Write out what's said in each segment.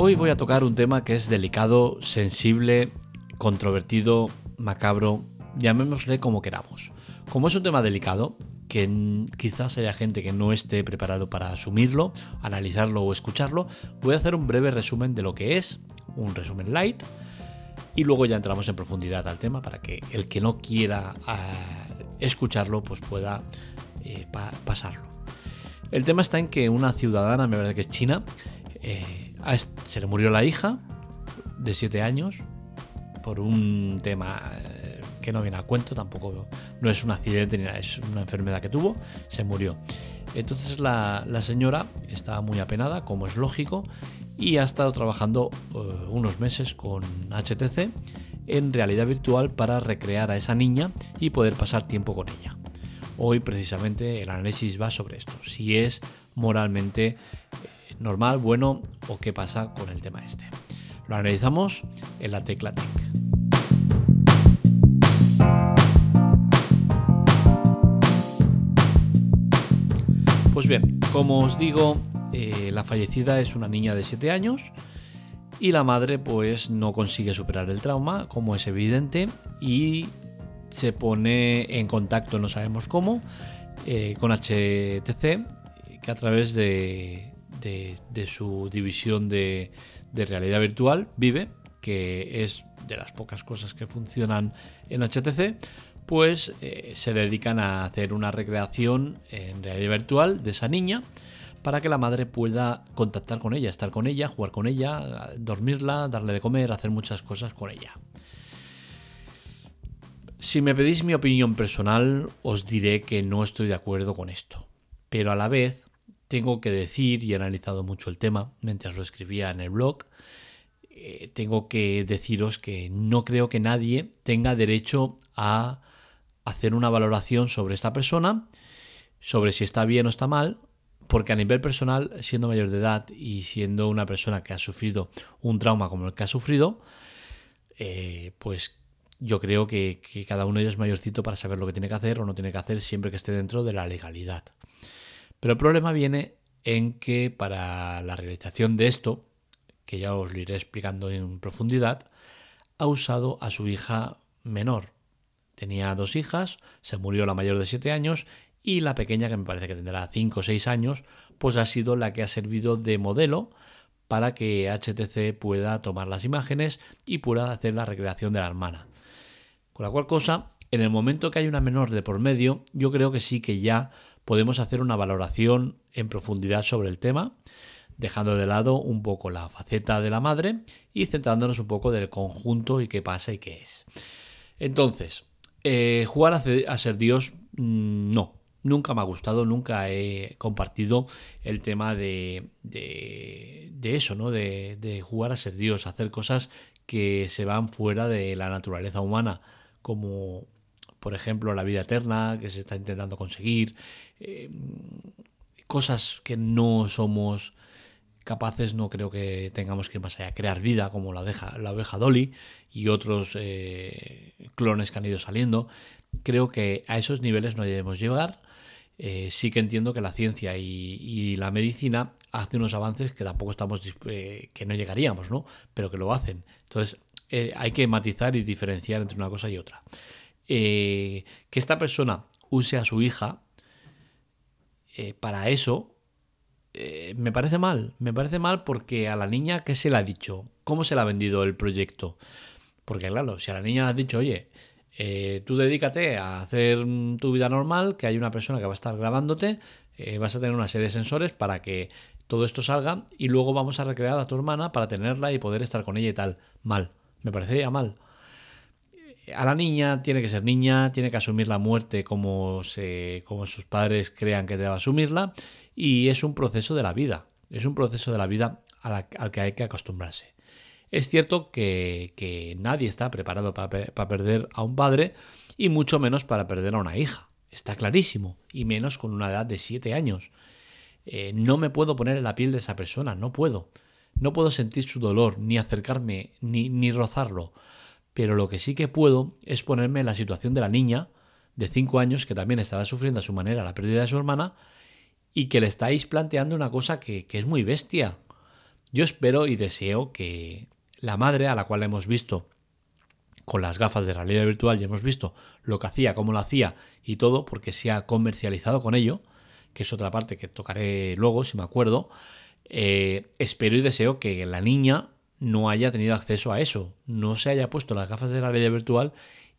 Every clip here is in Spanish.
Hoy voy a tocar un tema que es delicado, sensible, controvertido, macabro, llamémosle como queramos. Como es un tema delicado, que quizás haya gente que no esté preparado para asumirlo, analizarlo o escucharlo, voy a hacer un breve resumen de lo que es, un resumen light, y luego ya entramos en profundidad al tema para que el que no quiera ah, escucharlo pues pueda eh, pasarlo. El tema está en que una ciudadana, me parece que es china, eh, se le murió la hija de 7 años por un tema eh, que no viene a cuento, tampoco no es un accidente ni nada, es una enfermedad que tuvo, se murió. Entonces la, señora estaba muy apenada, como es lógico, y ha estado trabajando eh, unos meses con HTC en realidad virtual para recrear a esa niña y poder pasar tiempo con ella. Hoy precisamente el análisis va sobre esto, si es moralmente normal, bueno o qué pasa con el tema este. Lo analizamos en la tecla Tech. Pues bien, como os digo, eh, la fallecida es una niña de 7 años y la madre pues no consigue superar el trauma, como es evidente, y se pone en contacto, no sabemos cómo, eh, con HTC, que a través de, su división de, realidad virtual vive, que es de las pocas cosas que funcionan en HTC, pues eh, se dedican a hacer una recreación en realidad virtual de esa niña para que la madre pueda contactar con ella, estar con ella, jugar con ella, dormirla, darle de comer, hacer muchas cosas con ella. Si me pedís mi opinión personal, os diré que no estoy de acuerdo con esto. Pero a la vez, tengo que decir, y he analizado mucho el tema mientras lo escribía en el blog, eh, tengo que deciros que no creo que nadie tenga derecho a hacer una valoración sobre esta persona, sobre si está bien o está mal, porque a nivel personal, siendo mayor de edad y siendo una persona que ha sufrido un trauma como el que ha sufrido, eh, pues yo creo que, cada uno de ellos es mayorcito para saber lo que tiene que hacer o no tiene que hacer siempre que esté dentro de la legalidad. Pero el problema viene en que para la realización de esto, que ya os lo iré explicando en profundidad, ha usado a su hija menor. Tenía dos hijas, se murió la mayor de 7 años y la pequeña, que me parece que tendrá 5 o 6 años, pues ha sido la que ha servido de modelo para que HTC pueda tomar las imágenes y pueda hacer la recreación de la hermana. Con la cual cosa, en el momento que hay una menor de por medio, yo creo que sí que ya podemos hacer una valoración en profundidad sobre el tema, dejando de lado un poco la faceta de la madre y centrándonos un poco del conjunto y qué pasa y qué es. Entonces, eh, jugar a, ser Dios, mm, no. Nunca me ha gustado, nunca he compartido el tema de, de, eso, ¿no? De, de jugar a ser Dios, hacer cosas que se van fuera de la naturaleza humana como por ejemplo la vida eterna que se está intentando conseguir, eh, cosas que no somos capaces, no creo que tengamos que ir más allá, crear vida como la, deja, la oveja Dolly y otros eh, clones que han ido saliendo. Creo que a esos niveles no debemos llegar. Eh, sí que entiendo que la ciencia y, la medicina hacen unos avances que tampoco estamos que no llegaríamos, ¿no? Pero que lo hacen. Entonces, eh, hay que matizar y diferenciar entre una cosa y otra. Eh, que esta persona use a su hija eh, para eso, me parece mal. Me parece mal porque a la niña, ¿qué se le ha dicho? ¿Cómo se le ha vendido el proyecto? Porque claro, si a la niña le has dicho, oye, tú dedícate a hacer tu vida normal, que hay una persona que va a estar grabándote, vas a tener una serie de sensores para que todo esto salga y luego vamos a recrear a tu hermana para tenerla y poder estar con ella y tal. Mal. Me parecería mal. A la niña tiene que ser niña, tiene que asumir la muerte como, se, como sus padres crean que debe asumirla y es un proceso de la vida, es un proceso de la vida al que hay que acostumbrarse. Es cierto que, nadie está preparado para, perder a un padre y mucho menos para perder a una hija, está clarísimo, y menos con una edad de 7 años. Eh, no me puedo poner en la piel de esa persona, no puedo. No puedo sentir su dolor, ni acercarme, ni, ni rozarlo. Pero lo que sí que puedo es ponerme en la situación de la niña de 5 años que también estará sufriendo a su manera la pérdida de su hermana y que le estáis planteando una cosa que, es muy bestia. Yo espero y deseo que la madre a la cual hemos visto con las gafas de realidad virtual, ya hemos visto lo que hacía, cómo lo hacía y todo, porque se ha comercializado con ello, que es otra parte que tocaré luego, si me acuerdo. Eh, espero y deseo que la niña no haya tenido acceso a eso, no se haya puesto las gafas de realidad virtual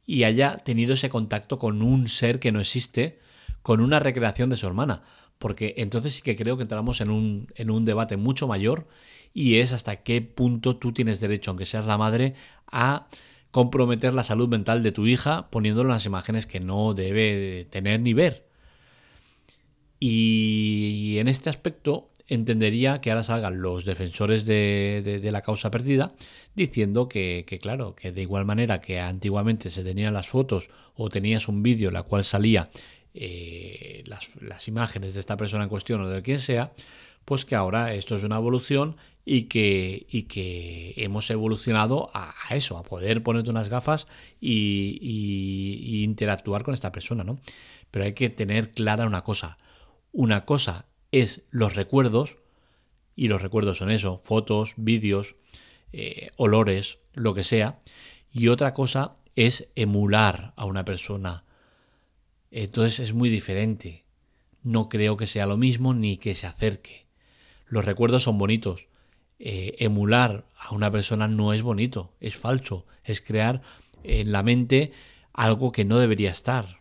y haya tenido ese contacto con un ser que no existe, con una recreación de su hermana. Porque entonces sí que creo que entramos en un, en un debate mucho mayor y es hasta qué punto tú tienes derecho, aunque seas la madre, a comprometer la salud mental de tu hija poniéndole unas imágenes que no debe tener ni ver. Y en este aspecto entendería que ahora salgan los defensores de, la causa perdida diciendo que, claro, que de igual manera que antiguamente se tenían las fotos o tenías un vídeo en la cual salía eh, las, las, imágenes de esta persona en cuestión o de quien sea, pues que ahora esto es una evolución y que, y que hemos evolucionado a, eso, a poder ponerte unas gafas y, interactuar con esta persona, ¿no? Pero hay que tener clara una cosa. Una cosa es los recuerdos, y los recuerdos son eso, fotos, vídeos, eh, olores, lo que sea, y otra cosa es emular a una persona. Entonces es muy diferente. No creo que sea lo mismo ni que se acerque. Los recuerdos son bonitos, eh, emular a una persona no es bonito, es falso, es crear en la mente algo que no debería estar.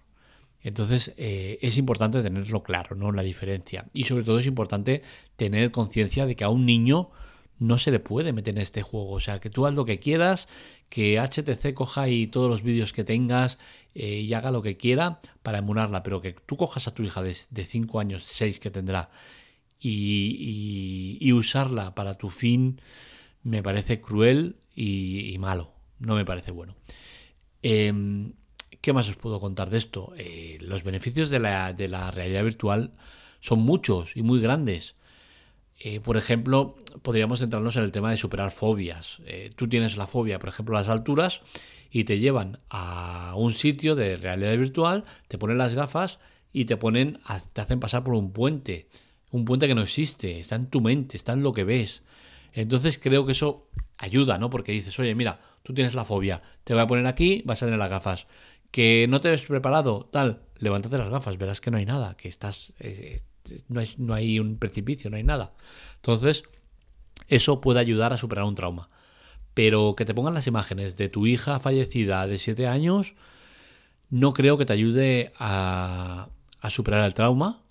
Entonces eh, es importante tenerlo claro, ¿no? La diferencia. Y sobre todo es importante tener conciencia de que a un niño no se le puede meter en este juego. O sea, que tú haz lo que quieras, que HTC coja y todos los vídeos que tengas eh, y haga lo que quiera para emularla, pero que tú cojas a tu hija de 5 años, 6 que tendrá, y, usarla para tu fin me parece cruel y, malo. No me parece bueno. Em, ¿Qué más os puedo contar de esto? Eh, los beneficios de la, realidad virtual son muchos y muy grandes. Eh, por ejemplo, podríamos centrarnos en el tema de superar fobias. Eh, tú tienes la fobia, por ejemplo, a las alturas y te llevan a un sitio de realidad virtual, te ponen las gafas y te ponen, te hacen pasar por un puente un puente que no existe, está en tu mente, está en lo que ves. Entonces creo que eso ayuda, ¿no? Porque dices, oye, mira, tú tienes la fobia, te voy a poner aquí, vas a tener las gafas. Que no te ves preparado, tal, levántate las gafas, verás que no hay nada, que estás, eh, no, hay, no hay un precipicio, no hay nada. Entonces, eso puede ayudar a superar un trauma. Pero que te pongan las imágenes de tu hija fallecida de 7 años, no creo que te ayude a, a superar el trauma,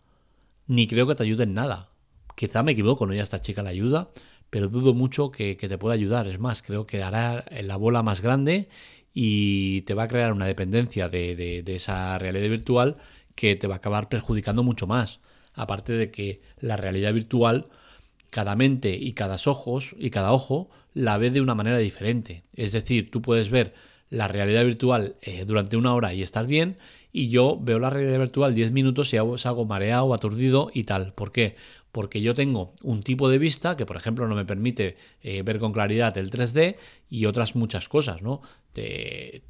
ni creo que te ayude en nada. Quizá me equivoco, no ya esta chica la ayuda, pero dudo mucho que, te pueda ayudar. Es más, creo que hará la bola más grande y te va a crear una dependencia de, esa realidad virtual que te va a acabar perjudicando mucho más. Aparte de que la realidad virtual, cada mente y cada ojos y cada ojo la ve de una manera diferente. Es decir, tú puedes ver la realidad virtual eh, durante una hora y estar bien, y yo veo la realidad virtual 10 minutos y salgo mareado, aturdido y tal. ¿Por qué? Porque yo tengo un tipo de vista que, por ejemplo, no me permite eh, ver con claridad el 3D y otras muchas cosas, ¿no?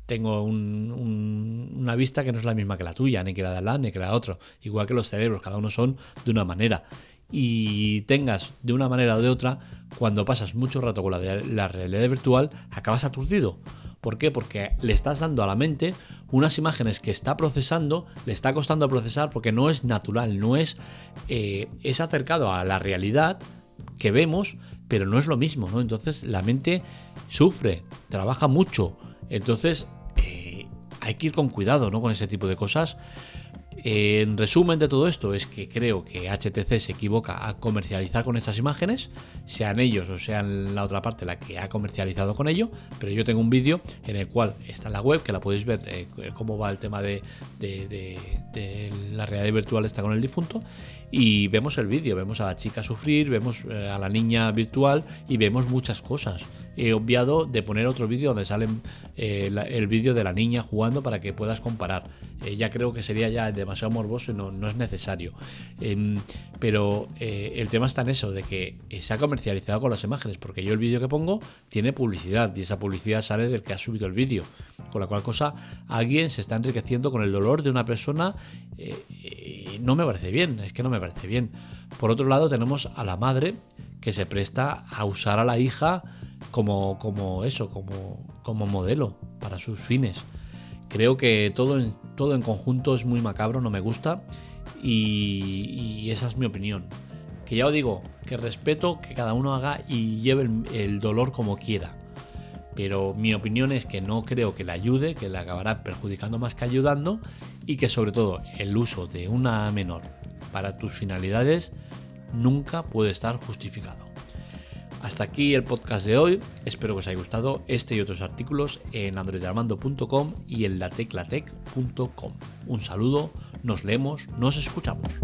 tengo una vista que no es la misma que la tuya, ni que la de la ni que la de otro. Igual que los cerebros, cada uno son de una manera. Y tengas de una manera o de otra, cuando pasas mucho rato con la realidad virtual, acabas aturdido ¿Por qué? Porque le estás dando a la mente unas imágenes que está procesando, le está costando procesar porque no es natural, no es, eh, es acercado a la realidad que vemos, pero no es lo mismo, ¿no? Entonces la mente sufre, trabaja mucho, entonces eh, hay que ir con cuidado, ¿no? Con ese tipo de cosas. En resumen de todo esto es que creo que HTC se equivoca a comercializar con estas imágenes, sean ellos o sean la otra parte la que ha comercializado con ello, pero yo tengo un vídeo en el cual está en la web, que la podéis ver eh, cómo va el tema de, de, la realidad virtual está con el difunto, y vemos el vídeo, vemos a la chica sufrir, vemos eh, a la niña virtual y vemos muchas cosas. He obviado de poner otro vídeo donde sale eh, el vídeo de la niña jugando para que puedas comparar. Eh, ya creo que sería ya demasiado morboso y no, no es necesario. Em, pero el tema está en eso, de que se ha comercializado con las imágenes, porque yo el vídeo que pongo tiene publicidad y esa publicidad sale del que ha subido el vídeo. Con la cual cosa, alguien se está enriqueciendo con el dolor de una persona no me parece bien, es que no me parece bien. Por otro lado tenemos a la madre que se presta a usar a la hija como, como eso, como, como modelo para sus fines. Creo que todo en, todo en conjunto es muy macabro, no me gusta y, esa es mi opinión. Que ya os digo, que respeto que cada uno haga y lleve el, dolor como quiera. Pero mi opinión es que no creo que le ayude, que le acabará perjudicando más que ayudando y que sobre todo el uso de una menor para tus finalidades nunca puede estar justificado. Hasta aquí el podcast de hoy. Espero que os haya gustado este y otros artículos en androidarmando.com y en lateclatec.com. Un saludo, nos leemos, nos escuchamos.